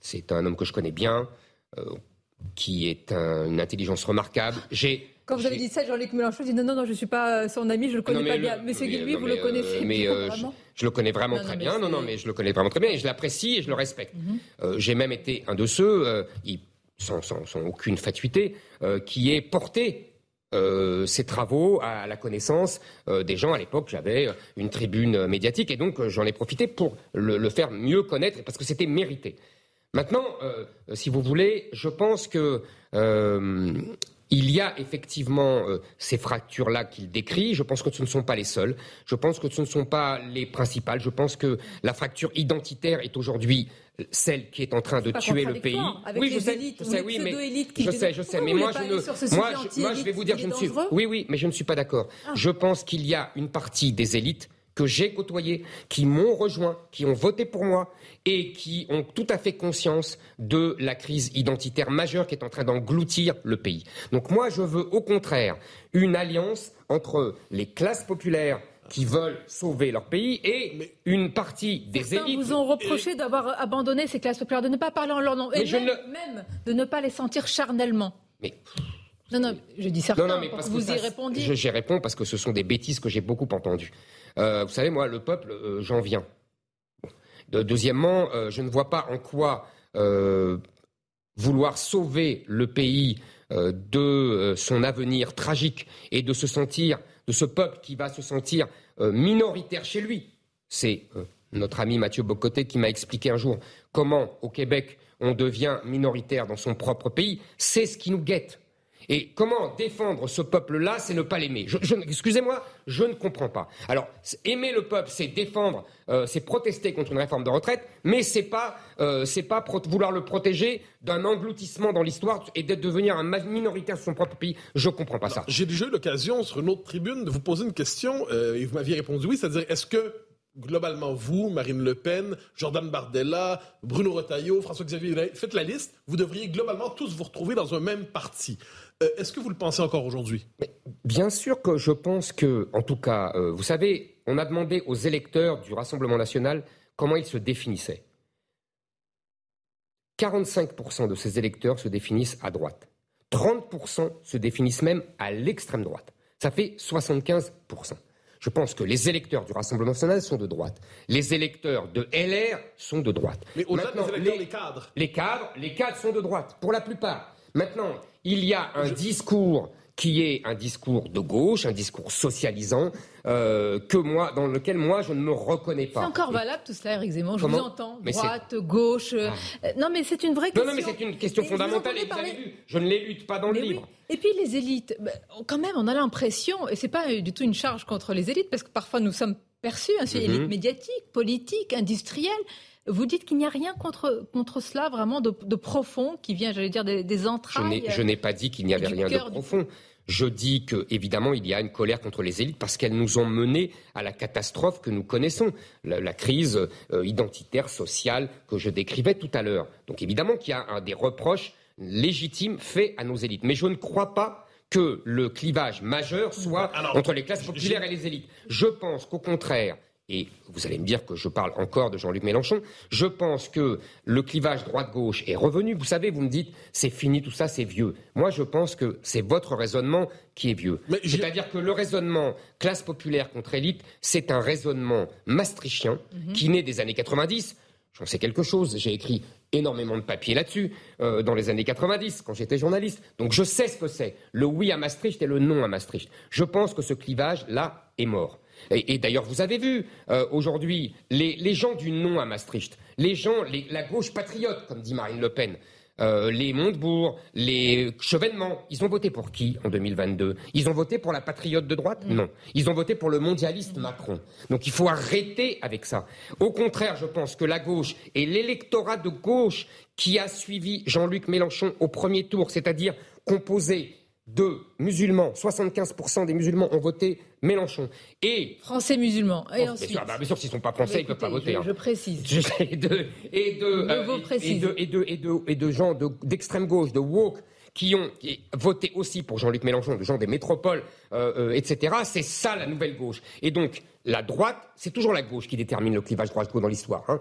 C'est un homme que je connais bien, euh, qui est une intelligence remarquable. J'ai quand vous avez dit ça, Jean-Luc Mélenchon dit non, non, non, je ne suis pas son ami, je le connais pas bien. Mais c'est lui, vous le connaissez mais, euh, je, le connais vraiment très bien. Non, non, mais je le connais vraiment très bien et je l'apprécie et je le respecte. Mhm. Euh, j'ai même été un de ceux, sans, aucune fatuité, qui est porté ces travaux à la connaissance des gens. À l'époque, j'avais une tribune médiatique et donc j'en ai profité pour le, faire mieux connaître parce que c'était mérité. Maintenant, euh, si vous voulez, je pense que euh, il y a effectivement euh, ces fractures-là qu'il décrit. Je pense que ce ne sont pas les seules. Je pense que ce ne sont pas les principales. Je pense que la fracture identitaire est aujourd'hui celle qui est en train de tuer le pays. oui, je sais, élites, je sais, oui, mais je sais, je sais, mais moi je ne, moi, je, moi je vais vous dire, je ne suis, oui, oui, mais je ne suis pas d'accord. Ah. Je pense qu'il y a une partie des élites que j'ai côtoyés, qui m'ont rejoint, qui ont voté pour moi et qui ont tout à fait conscience de la crise identitaire majeure qui est en train d'engloutir le pays. Donc moi, je veux au contraire une alliance entre les classes populaires qui veulent sauver leur pays et une partie des élites. vous ont reproché d'avoir abandonné ces classes populaires, de ne pas parler en leur nom, et même, de ne pas les sentir charnellement. Mais non, non, je dis certains, non, mais parce que vous y répondiez. J'y réponds parce que ce sont des bêtises que j'ai beaucoup entendues. Euh, vous savez, moi, le peuple, euh, j'en viens. deuxièmement, euh, je ne vois pas en quoi vouloir sauver le pays de son avenir tragique et de se sentir, de ce peuple qui va se sentir minoritaire chez lui. C'est notre ami Mathieu Bocoté qui m'a expliqué un jour comment, au Québec, on devient minoritaire dans son propre pays. C'est ce qui nous guette. Et comment défendre ce peuple-là, c'est ne pas l'aimer. Excusez-moi, je ne comprends pas. Alors, aimer le peuple, c'est défendre, euh, c'est protester contre une réforme de retraite, mais c'est pas, euh, c'est pas vouloir le protéger d'un engloutissement dans l'histoire et d'être devenir un minoritaire de son propre pays. Je comprends pas ça. J'ai déjà eu l'occasion sur une autre tribune de vous poser une question euh, et vous m'aviez répondu oui, c'est-à-dire est-ce que globalement, vous, Marine Le Pen, Jordan Bardella, Bruno Retailleau, François-Xavier, faites la liste, vous devriez globalement tous vous retrouver dans un même parti. Euh, est-ce que vous le pensez encore aujourd'hui? Bien sûr que je pense que, en tout cas, euh, vous savez, on a demandé aux électeurs du Rassemblement national comment ils se définissaient. 45% de ces électeurs se définissent à droite. 30% se définissent même à l'extrême droite. Ça fait 75%. Je pense que les électeurs du Rassemblement national sont de droite. Les électeurs de LR sont de droite. Mais au-delà des électeurs, les cadres Les cadres, les cadres sont de droite, pour la plupart. Maintenant, il y a un discours qui est un discours de gauche, un discours socialisant, euh, que moi, dans lequel moi je ne me reconnais pas. C'est encore valable tout cela, Eric Zemmour. Je vous entends. Droite, gauche. Euh, ah. non, mais c'est une vraie question. Non, non, mais c'est une question fondamentale. Et vous avez vu, je ne l'élude pas dans le livre. Et puis les élites, bah, quand même, on a l'impression, et c'est pas du tout une charge contre les élites, parce que parfois nous sommes perçus, hein, c'est mm médiatique, politique, industrielle. Vous dites qu'il n'y a rien contre, contre cela vraiment de, profond qui vient, j'allais dire, des, entrailles. Je n'ai pas dit qu'il n'y avait rien de profond. Je dis que, évidemment, il y a une colère contre les élites parce qu'elles nous ont menés à la catastrophe que nous connaissons, la, crise euh, identitaire, sociale que je décrivais tout à l'heure. Donc, évidemment qu'il y a un, des reproches légitimes faits à nos élites. Mais je ne crois pas que le clivage majeur soit entre les classes populaires et les élites. Je pense qu'au contraire, et vous allez me dire que je parle encore de Jean-Luc Mélenchon, je pense que le clivage droite-gauche est revenu. Vous savez, vous me dites, c'est fini, tout ça, c'est vieux. Moi, je pense que c'est votre raisonnement qui est vieux. C'est-à-dire que le raisonnement classe populaire contre élite, c'est un raisonnement maastrichtien mhm. qui naît des années 90. J'en sais quelque chose, j'ai écrit énormément de papiers là-dessus euh, dans les années 90 quand j'étais journaliste. Donc je sais ce que c'est, le oui à Maastricht et le non à Maastricht. Je pense que ce clivage-là est mort. Et, d'ailleurs, vous avez vu euh, aujourd'hui les, gens du non à Maastricht, les gens, la gauche patriote, comme dit Marine Le Pen, euh, les Montebourg, les Chevènement, ils ont voté pour qui en 2022 Ils ont voté pour la patriote de droite? Non. Ils ont voté pour le mondialiste Macron. Donc il faut arrêter avec ça. Au contraire, je pense que la gauche et l'électorat de gauche qui a suivi Jean-Luc Mélenchon au premier tour, c'est-à-dire composé de musulmans, 75% des musulmans ont voté Mélenchon. Et français musulmans. Et ensuite, bien sûr, bah, bien sûr s'ils ne sont pas français, ils ne peuvent pas voter. Je, hein. précise. et de, et de, et de, et de, et de gens d'extrême gauche, de woke, qui ont voté aussi pour Jean-Luc Mélenchon, des gens des métropoles, euh, euh, etc. C'est ça la nouvelle gauche. Et donc, la droite, c'est toujours la gauche qui détermine le clivage droit-gauche dans l'histoire. Hein.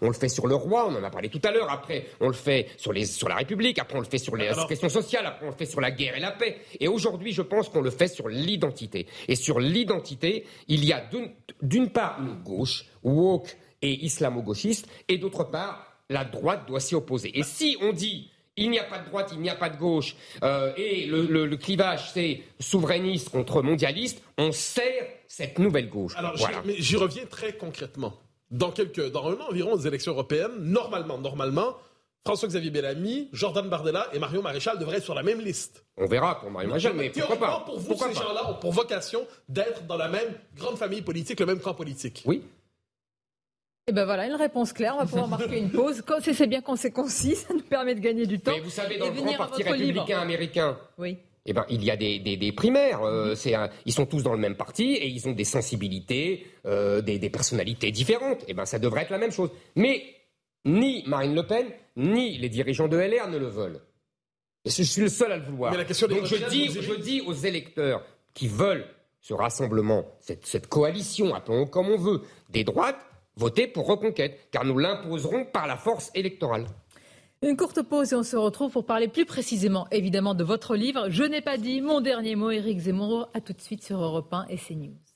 On, le fait sur le roi, on en a parlé tout à l'heure. Après, on le fait sur, les, sur la République. Après, on le fait sur les questions sociales. Après, on le fait sur la guerre et la paix. Et aujourd'hui, je pense qu'on le fait sur l'identité. Et sur l'identité, il y a d'une part une gauche woke et islamo-gauchiste, et d'autre part, la droite doit s'y opposer. Et si on dit il n'y a pas de droite, il n'y a pas de gauche, euh, et le, clivage, c'est souverainiste contre mondialiste, on sert cette nouvelle gauche. Alors, j'y reviens très concrètement. Dans, quelques, dans un an environ, des élections européennes, normalement, normalement, François-Xavier Bellamy, Jordan Bardella et Mario Maréchal devraient être sur la même liste. On verra pour Mario Maréchal, mais pourquoi pas? pour vous, ces gens-là ont pour vocation d'être dans la même grande famille politique, le même camp politique. Oui, et eh ben voilà, une réponse claire. On va pouvoir marquer une pause. C'est bien quand c'est concis, ça nous permet de gagner du temps. Mais vous savez, dans le grand parti républicain américain, oui. Eh ben, il y a des, des, primaires. Euh, ils sont tous dans le même parti et ils ont des sensibilités, euh, des, des, personnalités différentes. Et eh ben, ça devrait être la même chose. Mais ni Marine Le Pen, ni les dirigeants de LR ne le veulent. Et je suis le seul à le vouloir. Mais la question Donc je dis, je dis aux électeurs qui veulent ce rassemblement, cette, cette coalition, appelons comme on veut, des droites, voter pour Reconquête, car nous l'imposerons par la force électorale. Une courte pause et on se retrouve pour parler plus précisément, évidemment, de votre livre. Je n'ai pas dit mon dernier mot, Éric Zemmour. À tout de suite sur Europe 1 et CNews.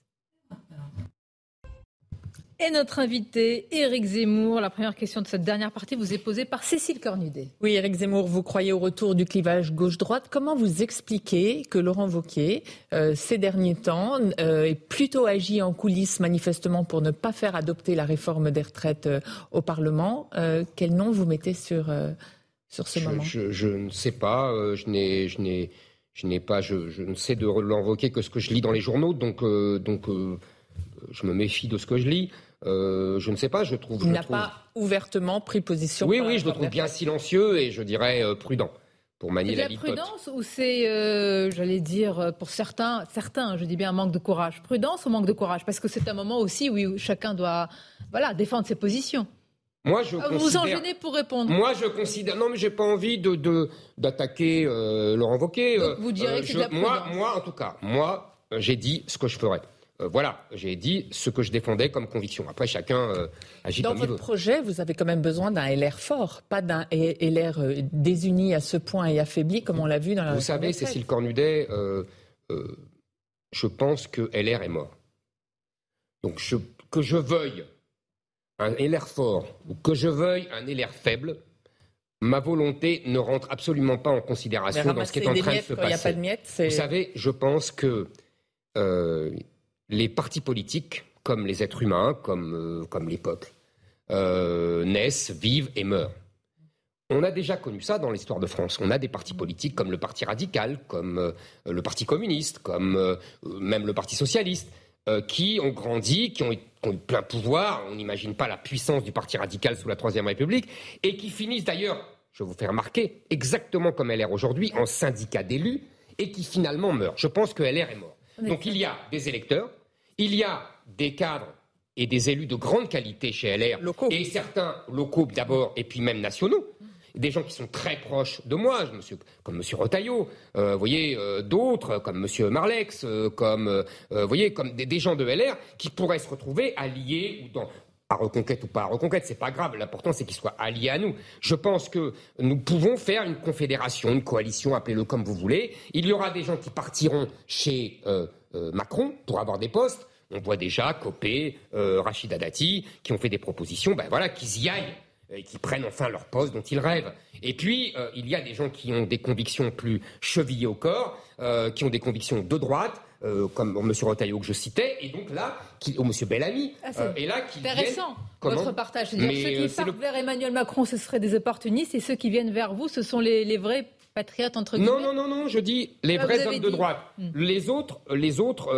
Et notre invité, Éric Zemmour, la première question de cette dernière partie vous est posée par Cécile Cornudet. Oui, Éric Zemmour, vous croyez au retour du clivage gauche-droite. Comment vous expliquez que Laurent Wauquiez, euh, ces derniers temps, euh, ait plutôt agi en coulisses manifestement pour ne pas faire adopter la réforme des retraites euh, au Parlement Quel nom vous mettez sur, sur ce moment? je, ne sais pas. je n'ai... Je n'ai... Je n'ai pas, je, ne sais de Laurent Wauquiez que ce que je lis dans les journaux, donc, donc je me méfie de ce que je lis. Euh, je ne sais pas, je trouve. Il n'a pas ouvertement pris position. Oui, oui, je le trouve bien silencieux et je dirais euh, prudent pour manier la, la prudence ou c'est, euh, j'allais dire, pour certains, certains, je dis bien un manque de courage. Prudence ou manque de courage? Parce que c'est un moment aussi où chacun doit, voilà, défendre ses positions. Moi, je vous vous en gênez pour répondre. Moi, je considère. Non, mais j'ai pas envie de d'attaquer Laurent Wauquiez. vous direz que c'est de la prudence. Moi, moi, en tout cas, moi, j'ai dit ce que je ferais. Euh, voilà, j'ai dit ce que je défendais comme conviction. Après, chacun euh, agit Dans votre projet, vous avez quand même besoin d'un LR fort, pas d'un LR euh, désuni à ce point et affaibli comme on l'a vu dans la. Vous savez, Cécile Cornudet, je pense que LR est mort. Donc que je veuille un LR fort ou que je veuille un LR faible, ma volonté ne rentre absolument pas en considération dans ce qui est en train de se passer. Pas de miettes, vous savez, je pense que les partis politiques, comme les êtres humains, comme, euh, comme les peuples, euh, naissent, vivent et meurent. On a déjà connu ça dans l'histoire de France. On a des partis politiques comme le Parti radical, comme euh, le Parti communiste, comme même le Parti socialiste, qui ont grandi, qui ont, eu plein pouvoir. On n'imagine pas la puissance du Parti radical sous la Troisième République, et qui finissent d'ailleurs, je vous fais remarquer, exactement comme LR aujourd'hui, en syndicat d'élus, et qui finalement meurent. Je pense que LR est mort. Donc il y a des électeurs il y a des cadres et des élus de grande qualité chez LR, et certains locaux d'abord, et puis même nationaux, des gens qui sont très proches de moi, comme M. Rotaillot, euh, voyez, euh, d'autres, comme M. Marlex, euh, comme, voyez, comme des, gens de LR, qui pourraient se retrouver alliés ou dans, à reconquête ou pas à reconquête, c'est pas grave. L'important, c'est qu'ils soient alliés à nous. Je pense que nous pouvons faire une confédération, une coalition, appelez-le comme vous voulez. Il y aura des gens qui partiront chez Macron pour avoir des postes. On voit déjà Copé, euh, Rachida Dati, qui ont fait des propositions, ben voilà, qu'ils y aillent. et qui prennent enfin leur poste dont ils rêvent. Et puis, il y a des gens qui ont des convictions plus chevillées au corps, qui ont des convictions de droite, comme M. Rotaillot que je citais, et donc là, qui, ou M. Bellamy, ah, et là qui intéressant votre partage. cest ceux qui partent vers Emmanuel Macron, ce seraient des opportunistes, et ceux qui viennent vers vous, ce sont les, les vrais patriotes entre guillemets. Non, non, non, non, je dis les ah, vrais hommes de droite. Hmm. Les autres, les autres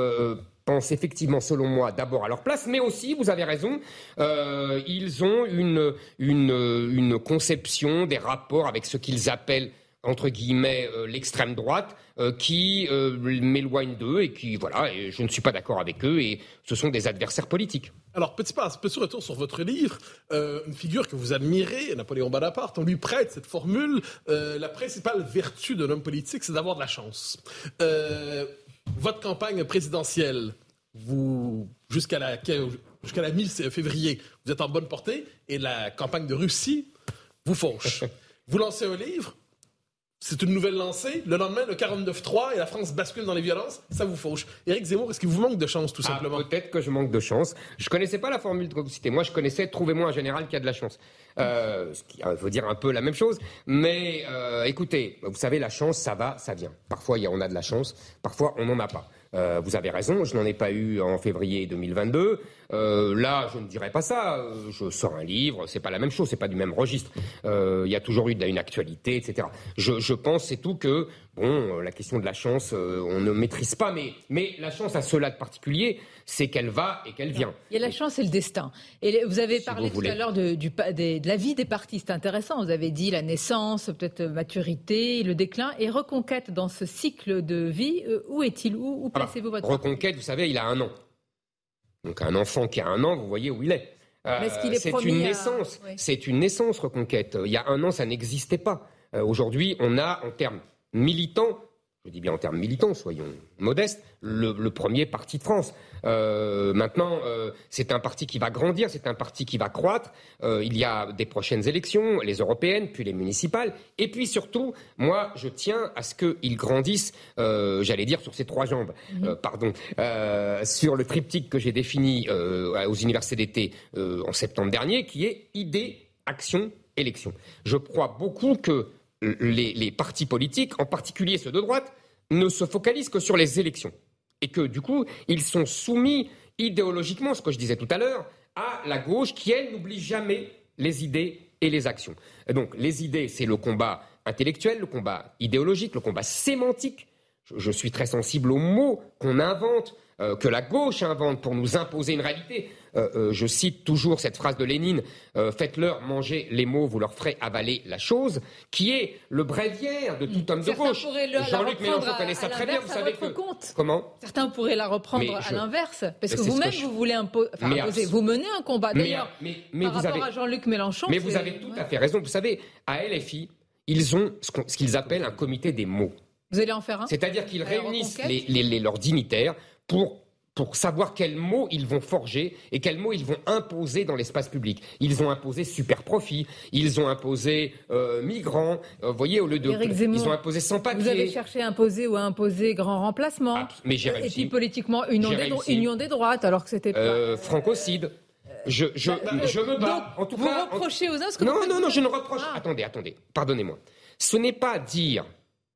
pensent effectivement, selon moi, d'abord à leur place, mais aussi, vous avez raison, euh, ils ont une, une, une, conception des rapports avec ce qu'ils appellent entre guillemets euh, l'extrême droite euh, qui m'éloigne d'eux et qui voilà je ne suis pas d'accord avec eux et ce sont des adversaires politiques. Alors petit pas petit retour sur votre livre une figure que vous admirez Napoléon Bonaparte on lui prête cette formule la principale vertu d'un homme politique c'est d'avoir de la chance votre campagne présidentielle, vous jusqu'à la jusqu'à la mi-février, vous êtes en bonne portée, et la campagne de Russie vous fauche. *laughs* vous lancez un livre, c'est une nouvelle lancée. Le lendemain, le 49-3 et la France bascule dans les violences. Ça vous fauche. Éric Zemmour, est-ce qu'il vous manque de chance, tout ah, simplement? Peut-être que je manque de chance. Je connaissais pas la formule que vous citez. Moi, je connaissais Trouvez-moi un général qui a de la chance. Euh, ce qui veut dire un peu la même chose. Mais euh, écoutez, vous savez, la chance, ça va, ça vient. Parfois, on a de la chance. Parfois, on n'en a pas. Euh, vous avez raison, je n'en ai pas eu en février 2022. Euh, là, je ne dirais pas ça. Euh, je sors un livre, c'est pas la même chose, c'est pas du même registre. Il y a toujours eu une actualité, etc. Je pense, c'est tout que bon, la question de la chance, on ne maîtrise pas, mais mais la chance a cela de particulier, c'est qu'elle va et qu'elle vient. Il y a la chance et le destin. Et vous avez parlé tout à l'heure de, de, la vie des partis, c'est intéressant. Vous avez dit la naissance, peut-être maturité, le déclin et reconquête dans ce cycle de vie. où est-il? Où, où placez-vous votre Reconquête, vous savez, il a un an. Donc un enfant qui a un an, vous voyez où il est. Euh, c'est une naissance. C'est une naissance reconquête. Il y a un an, ça n'existait pas. Euh, aujourd'hui, on a, en termes militants, je dis bien en termes militants, soyons modestes, le, premier parti de France. Euh, maintenant, euh, c'est un parti qui va grandir, c'est un parti qui va croître. Euh, il y a des prochaines élections, les européennes, puis les municipales. Et puis surtout, moi, je tiens à ce qu'ils grandissent, j'allais dire, sur ces trois jambes, pardon, sur le triptyque que j'ai défini aux universités d'été en septembre dernier, qui est idée, action, élection. Je crois beaucoup que les, partis politiques, en particulier ceux de droite, ne se focalisent que sur les élections. Et que du coup, ils sont soumis idéologiquement, ce que je disais tout à l'heure, à la gauche qui, elle, n'oublie jamais les idées et les actions. donc, les idées, c'est le combat intellectuel, le combat idéologique, le combat sémantique. je suis très sensible aux mots qu'on invente euh, que la gauche invente pour nous imposer une réalité. Euh, euh, je cite toujours cette phrase de Lénine Faites-leur manger les mots, vous leur ferez avaler la chose, qui est le bréviaire de tout homme de gauche. Jean-Luc Mélenchon connaît ça très bien, vous savez que. Comment? Certains pourraient la reprendre à l'inverse, parce que vous-même, vous voulez imposer. Vous menez un combat. D'ailleurs, par rapport à Jean-Luc Mélenchon. Mais vous avez tout à fait raison. Vous savez, à LFI, ils ont ce qu'ils appellent un comité des mots. Vous allez en faire un C'est-à-dire qu'ils réunissent leurs dignitaires pour pour savoir quels mots ils vont forger et quels mots ils vont imposer dans l'espace public. Ils ont imposé super profit, ils ont imposé euh, migrants, euh, vous voyez, au lieu de... ils ont imposé sans papier. Vous avez cherché à imposer ou à imposer grand remplacement. Ah, mais j'ai réussi. Et puis politiquement, union des, union des droites, alors que c'était pas... Euh, francocide. Je, je, bah, bah, je me bats. en tout vous reprochez aux uns ce que Non, non, non, je ne reproche... Ah. Attendez, attendez, pardonnez-moi. Ce n'est pas dire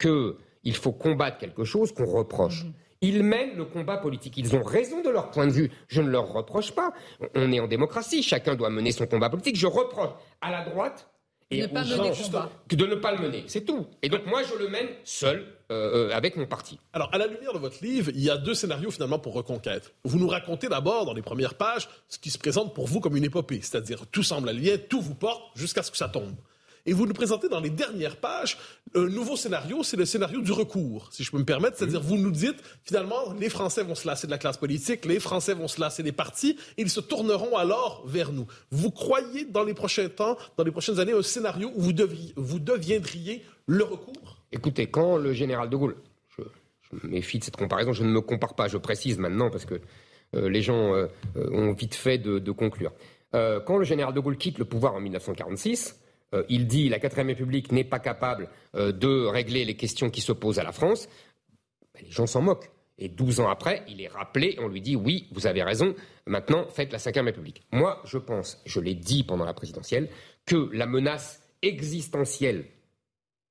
qu'il faut combattre quelque chose qu'on reproche. Mhm. Ils mènent le combat politique. Ils ont raison de leur point de vue. Je ne leur reproche pas. On est en démocratie. Chacun doit mener son combat politique. Je reproche à la droite et aux gens de ne pas le mener. C'est tout. Et donc moi, je le mène seul. Euh, euh, avec mon parti. Alors, à la lumière de votre livre, il y a deux scénarios finalement pour Reconquête. Vous nous racontez d'abord, dans les premières pages, ce qui se présente pour vous comme une épopée, c'est-à-dire tout semble allié, tout vous porte jusqu'à ce que ça tombe. Et vous nous présentez dans les dernières pages un nouveau scénario, c'est le scénario du recours, si je peux me permettre. C'est-à-dire, vous nous dites, finalement, les Français vont se lasser de la classe politique, les Français vont se lasser des partis, et ils se tourneront alors vers nous. Vous croyez, dans les prochains temps, dans les prochaines années, un scénario où vous, vous deviendriez le recours? Écoutez, quand le général de Gaulle, je, me méfie de cette comparaison, je ne me compare pas, je précise maintenant, parce que euh, les gens euh, ont vite fait de, de conclure. Euh, quand le général de Gaulle quitte le pouvoir en 1946, euh, il dit la quatrième République n'est pas capable euh, de régler les questions qui se posent à la France, ben, les gens s'en moquent. Et 12 ans après, il est rappelé on lui dit oui, vous avez raison, maintenant faites la Ve République. Moi, je pense, je l'ai dit pendant la présidentielle, que la menace existentielle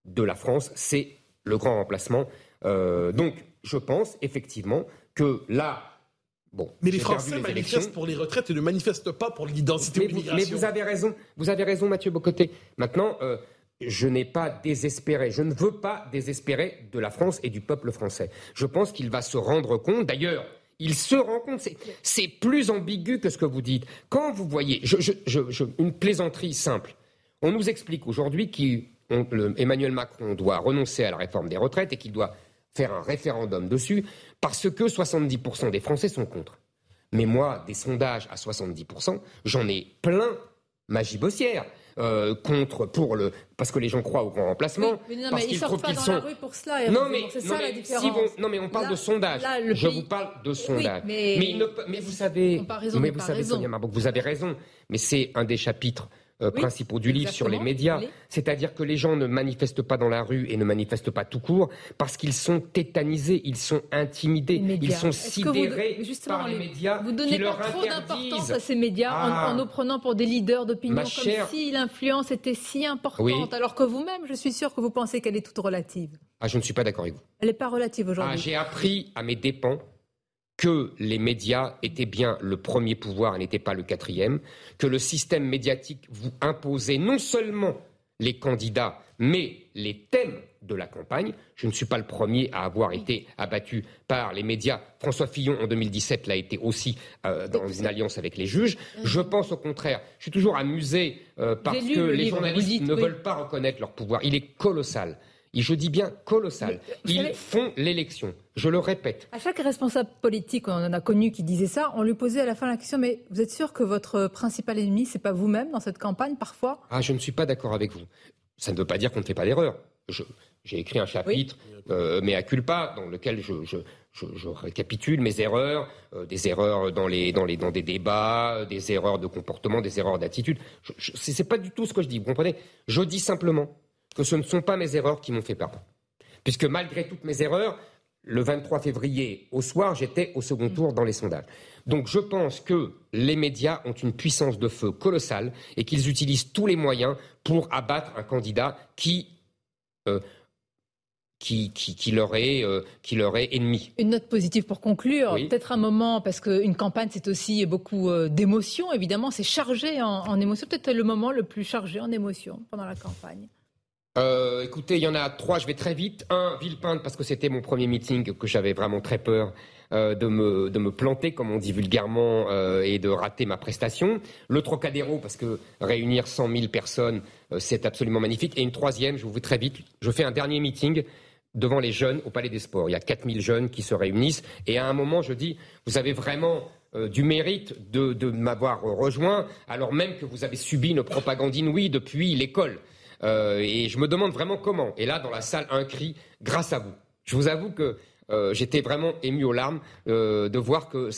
de la France, c'est le grand remplacement. Euh, donc, je pense effectivement que là, Bon, mais les Français manifestent pour les retraites et ne manifestent pas pour l'identité ou l'immigration. Mais vous avez raison, vous avez raison, Mathieu Bocoté. Maintenant, euh, je n'ai pas désespéré, je ne veux pas désespérer de la France et du peuple français. Je pense qu'il va se rendre compte, d'ailleurs, il se rend compte, c'est plus ambigu que ce que vous dites. Quand vous voyez, une plaisanterie simple, on nous explique aujourd'hui qu'Emmanuel Macron doit renoncer à la réforme des retraites et qu'il doit faire un référendum dessus parce que 70% des Français sont contre. Mais moi, des sondages à 70%, j'en ai plein magie bossière. Euh, contre pour le parce que les gens croient au grand remplacement. mais non, mais ils, sortent pas dans la rue pour cela. Non mais c'est ça la différence. non mais on parle de sondage. Je vous parle de sondage. mais... Mais, vous savez, mais vous savez Sonia vous avez raison. Mais c'est un des chapitres euh, principaux du livre sur les médias. C'est-à-dire que les gens ne manifestent pas dans la rue et ne manifestent pas tout court parce qu'ils sont tétanisés, ils sont intimidés, ils sont sidérés par les médias. Vous donnez trop d'importance à ces médias en, ah. nous prenant pour des leaders d'opinion, comme si l'influence était si importante, alors que vous-même, je suis sûr que vous pensez qu'elle est toute relative. Ah, je ne suis pas d'accord avec vous. Elle n'est pas relative aujourd'hui. Ah, j'ai appris à mes dépens que les médias étaient bien le premier pouvoir et n'étaient pas le quatrième, que le système médiatique vous imposait non seulement les candidats, mais les thèmes de la campagne. Je ne suis pas le premier à avoir été abattu par les médias. François Fillon, en 2017, l'a été aussi euh, dans une alliance avec les juges. Je pense au contraire. Je suis toujours amusé euh, parce que les journalistes ne veulent pas reconnaître leur pouvoir. Il est colossal je dis bien colossal. Ils font l'élection. Je le répète. À chaque responsable politique, on en a connu qui disait ça, on lui posait à la fin la question mais vous êtes sûr que votre principal ennemi, c'est pas vous-même dans cette campagne parfois? Ah, je ne suis pas d'accord avec vous. Ça ne veut pas dire qu'on ne fait pas d'erreur. J'ai écrit un chapitre, euh, mais à culpa, dans lequel je, récapitule mes erreurs, euh, des erreurs dans, les, dans, les, dans des débats, des erreurs de comportement, des erreurs d'attitude. Ce n'est pas du tout ce que je dis, vous comprenez? Je dis simplement que ce ne sont pas mes erreurs qui m'ont fait perdre. Puisque malgré toutes mes erreurs, le 23 février au soir, j'étais au second tour dans les sondages. Donc je pense que les médias ont une puissance de feu colossale et qu'ils utilisent tous les moyens pour abattre un candidat qui, euh, qui, qui, leur est, euh, qui leur est ennemi. Une note positive pour conclure, peut-être un moment, parce qu'une campagne c'est aussi beaucoup euh, d'émotions, évidemment, c'est chargé en, en émotions, peut-être le moment le plus chargé en émotions pendant la campagne. Euh, écoutez, il y en a trois, je vais très vite. Un, Villepinte, parce que c'était mon premier meeting, que j'avais vraiment très peur euh, de, me, planter, comme on dit vulgairement, euh, et de rater ma prestation. Le Trocadéro, parce que réunir 100 000 personnes, c'est absolument magnifique. Et une troisième, je vous très vite, je fais un dernier meeting devant les jeunes au Palais des Sports. Il y a 4000 jeunes qui se réunissent. Et à un moment, je dis, vous avez vraiment du mérite de m'avoir rejoint, alors même que vous avez subi une propagande inouïe depuis l'école. Euh, et je me demande vraiment comment. Et là, dans la salle, un cri, grâce à vous. Je vous avoue que euh, j'étais vraiment ému aux larmes euh, de voir que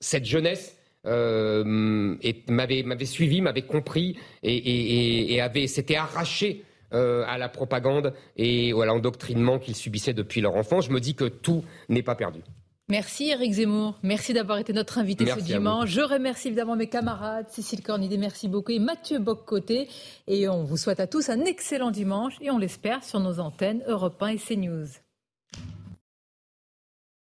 cette jeunesse m'avait suivi, m'avait compris et, avait s'était arraché à la propagande et à l'endoctrinement qu'ils subissaient depuis leur enfance. Je me dis que tout n'est pas perdu. Merci Eric Zemmour, merci d'avoir été notre invité ce dimanche. Je remercie évidemment mes camarades, Cécile Cornidet, merci beaucoup, et Mathieu Boccoté. Et on vous souhaite à tous un excellent dimanche, et on l'espère sur nos antennes Europe 1 et CNews.